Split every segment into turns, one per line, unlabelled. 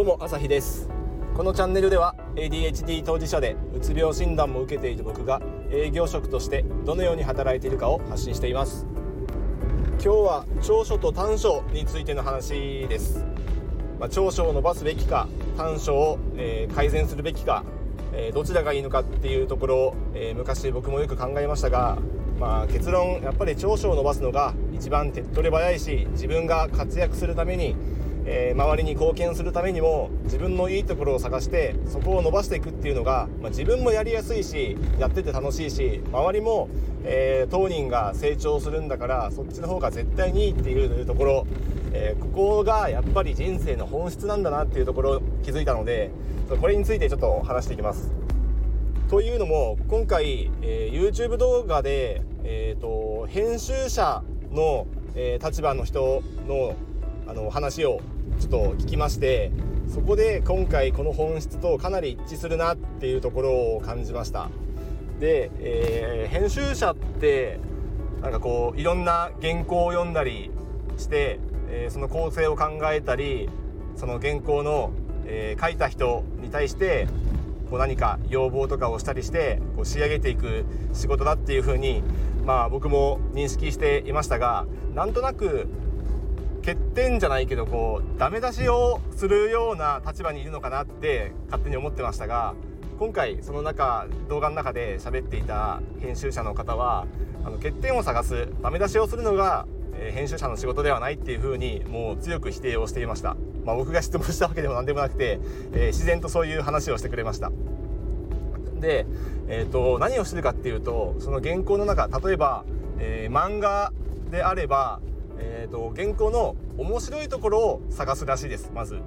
どうも朝日です。このチャンネルでは ADHD 当事者でうつ病診断も受けている僕が営業職としてどのように働いているかを発信しています。今日は長所と短所についての話です、まあ、長所を伸ばすべきか短所を、えー、改善するべきか、えー、どちらがいいのかっていうところを、えー、昔僕もよく考えましたがまあ、結論やっぱり長所を伸ばすのが一番手っ取り早いし自分が活躍するためにえー、周りに貢献するためにも自分のいいところを探してそこを伸ばしていくっていうのが、まあ、自分もやりやすいしやってて楽しいし周りも、えー、当人が成長するんだからそっちの方が絶対にいいっていうところ、えー、ここがやっぱり人生の本質なんだなっていうところを気づいたのでこれについてちょっと話していきます。というのも今回、え YouTube 動画で、えーと、編集者の、え立場の人のあの話をちょっと聞きましてそこで今回この本質とかなり一致するなっていうところを感じました。で、えー、編集者ってなんかこういろんな原稿を読んだりして、えー、その構成を考えたりその原稿の、えー、書いた人に対してこう何か要望とかをしたりしてこう仕上げていく仕事だっていうふうにまあ僕も認識していましたがなんとなく欠点じゃないけどこうダメ出しをするような立場にいるのかなって勝手に思ってましたが今回その中動画の中で喋っていた編集者の方はあの欠点を探すダメ出しをするのが、えー、編集者の仕事ではないっていうふうにもう強く否定をしていました、まあ、僕が質問したわけでも何でもなくて、えー、自然とそういう話をしてくれました。で、えーと、何をしてるかっていうとその原稿の中例えば、えー、漫画であればえーと、原稿の面白いところを探すらしいですまず。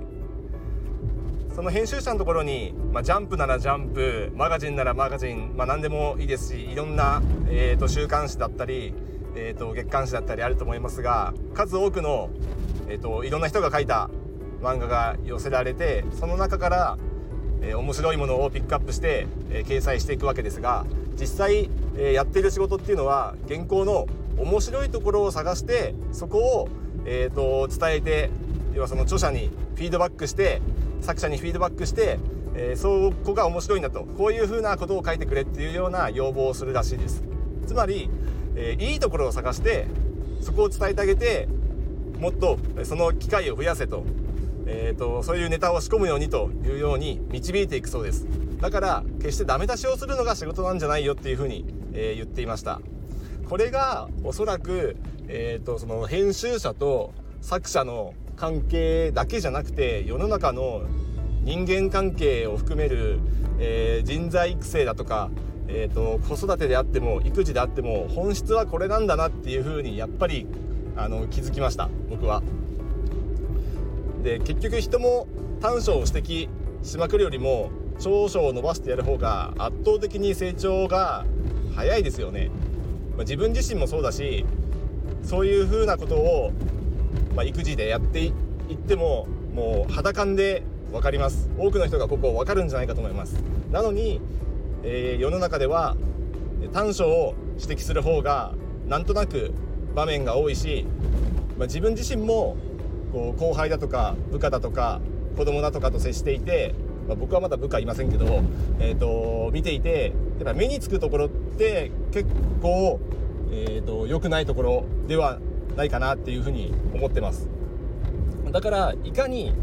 その編集者のところに、まあ、ジャンプならジャンプマガジンならマガジン、まあ、何でもいいですしいろんな、えーと、週刊誌だったり、えーと、月刊誌だったりあると思いますが数多くの、えー、といろんな人が書いた漫画が寄せられてその中から、えー、面白いものをピックアップして、えー、掲載していくわけですが実際、えー、やっている仕事っていうのは原稿の面白いところを探してそこを、えーと、伝えて要はその著者にフィードバックして作者にフィードバックして、えー、そこが面白いんだと。こういうふうなことを書いてくれっていうような要望をするらしいです。つまり、えー、いいところを探してそこを伝えてあげてもっとその機会を増やせと,、えーと、そういうネタを仕込むようにというように導いていくそうです。だから決してダメ出しをするのが仕事なんじゃないよっていうふうに、えー、言っていました。これがおそらく、えーと、その編集者と作者の関係だけじゃなくて世の中の人間関係を含める、えー、人材育成だとか、えーと、子育てであっても育児であっても本質はこれなんだなっていうふうにやっぱりあの気づきました僕は。で結局人も短所を指摘しまくるよりも長所を伸ばしてやる方が圧倒的に成長が早いですよね。まあ、自分自身もそうだしそういうふうなことを、まあ、育児でやっていってももう肌感で分かります。多くの人がここ分かるんじゃないかと思います。なのに、えー、世の中では短所を指摘する方がなんとなく場面が多いし、まあ、自分自身もこう後輩だとか部下だとか子供だとかと接していて、まあ、僕はまだ部下いませんけど、えーと見ていてやっぱ目につくところって結構、えーと、良くないところではないかなっていうふうに思ってます。だからいかに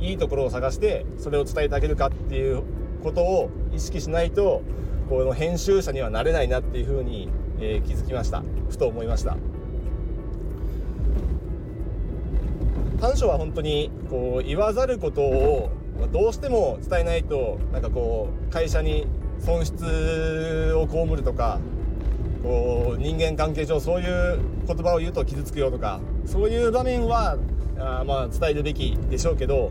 いいところを探してそれを伝えてあげるかっていうことを意識しないとこの編集者にはなれないなっていうふうに、えー、気づきました。ふと思いました。短所は本当にこう言わざることをどうしても伝えないとなんかこう会社に損失を被るとかこう人間関係上そういう言葉を言うと傷つくよとかそういう場面はあまあ伝えるべきでしょうけど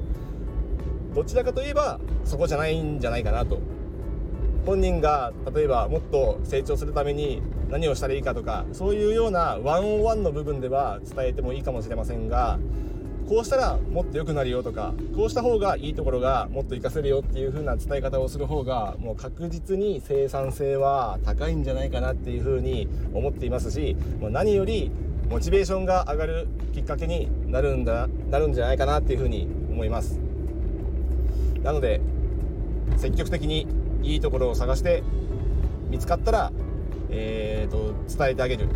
どちらかといえばそこじゃないんじゃないかなと。本人が例えばもっと成長するために何をしたらいいかとかそういうようなワンオンワンの部分では伝えてもいいかもしれませんがこうしたらもっと良くなるよとかこうした方がいいところがもっと活かせるよっていう風な伝え方をする方がもう確実に生産性は高いんじゃないかなっていう風に思っていますしもう何よりモチベーションが上がるきっかけになるんだなるんじゃないかなっていう風に思います。なので積極的にいいところを探して見つかったら、えーと、伝えてあげる。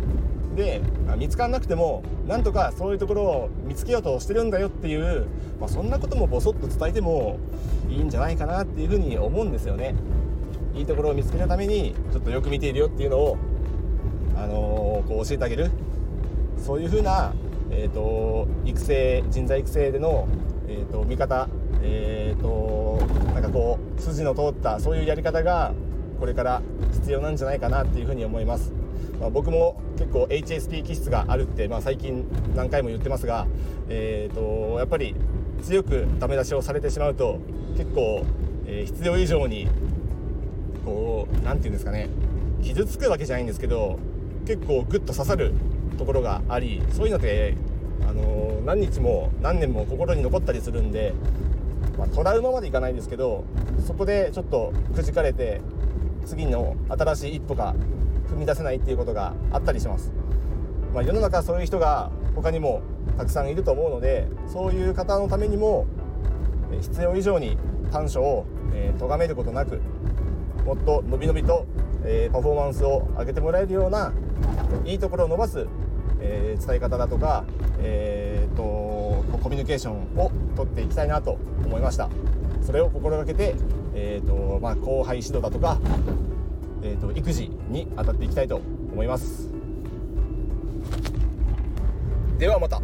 で見つからなくてもなんとかそういうところを見つけようとしてるんだよっていう、まあ、そんなこともボソッと伝えてもいいんじゃないかなっていうふうに思うんですよね。いいところを見つけるためにちょっとよく見ているよっていうのを、あのー、こう教えてあげる。そういうふうな、えーと、育成人材育成での、えーと、見方えーとなんかこう筋の通ったそういうやり方がこれから必要なんじゃないかなっていうふうに思います、まあ、僕も結構 HSP 気質があるって、まあ、最近何回も言ってますが、えーと、やっぱり強くダメ出しをされてしまうと結構、えー、必要以上にこう何て言うんですかね傷つくわけじゃないんですけど結構グッと刺さるところがありそういうのってあの何日も何年も心に残ったりするんで、まあ、トラウマまでいかないんですけどそこでちょっとくじかれて次の新しい一歩が踏み出せないっていうことがあったりします、まあ、世の中そういう人が他にもたくさんいると思うのでそういう方のためにも必要以上に短所を咎めることなくもっと伸び伸びとえパフォーマンスを上げてもらえるようないいところを伸ばすえ伝え方だとか、えーと、コミュニケーションをとっていきたいなと思いました。それを心がけてえーとまあ、後輩指導だとか、えーと、育児に当たっていきたいと思います。ではまた。